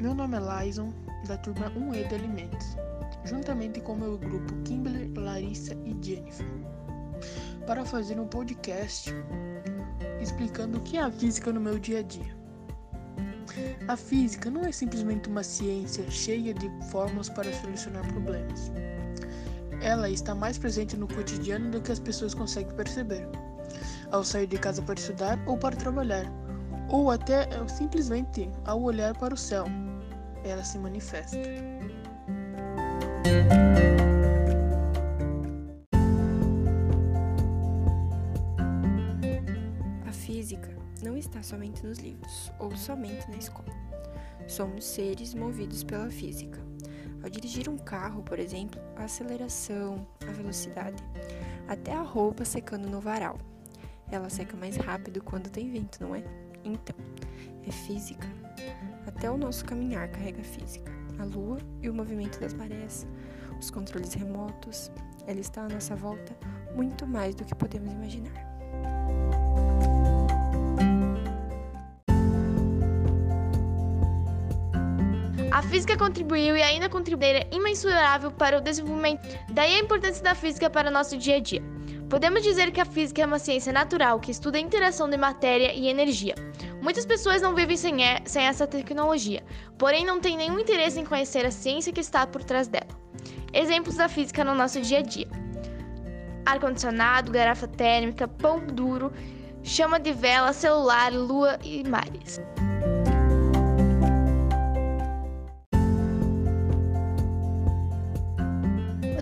Meu nome é Lyson, da turma 1E de Alimentos, juntamente com meu grupo Kimberly, Larissa e Jennifer, para fazer um podcast explicando o que é a física no meu dia a dia. A física não é simplesmente uma ciência cheia de fórmulas para solucionar problemas. Ela está mais presente no cotidiano do que as pessoas conseguem perceber. Ao sair de casa para estudar ou para trabalhar, ou até simplesmente ao olhar para o céu, ela se manifesta. A física não está somente nos livros ou somente na escola. Somos seres movidos pela física. Ao dirigir um carro, por exemplo, a aceleração, a velocidade, até a roupa secando no varal. Ela seca mais rápido quando tem vento, não é? Então, é física. Até o nosso caminhar carrega física. A lua e o movimento das marés, os controles remotos, ela está à nossa volta muito mais do que podemos imaginar. A física contribuiu e ainda contribuirá imensurável para o desenvolvimento. Daí a importância da física para o nosso dia a dia. Podemos dizer que a física é uma ciência natural que estuda a interação de matéria e energia. Muitas pessoas não vivem sem, sem essa tecnologia, porém não têm nenhum interesse em conhecer a ciência que está por trás dela. Exemplos da física no nosso dia a dia: ar-condicionado, garrafa térmica, pão duro, chama de vela, celular, lua e mares.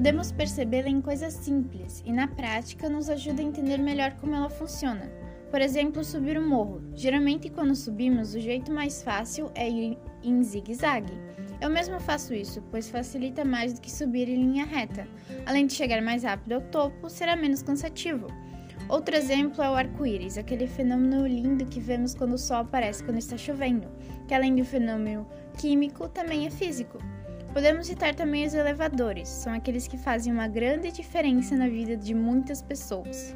Podemos percebê-la em coisas simples e, na prática, nos ajuda a entender melhor como ela funciona. Por exemplo, subir um morro. Geralmente, quando subimos, o jeito mais fácil é ir em zigue-zague. Eu mesmo faço isso, pois facilita mais do que subir em linha reta. Além de chegar mais rápido ao topo, será menos cansativo. Outro exemplo é o arco-íris, aquele fenômeno lindo que vemos quando o sol aparece quando está chovendo, que além do fenômeno químico, também é físico. Podemos citar também os elevadores, são aqueles que fazem uma grande diferença na vida de muitas pessoas.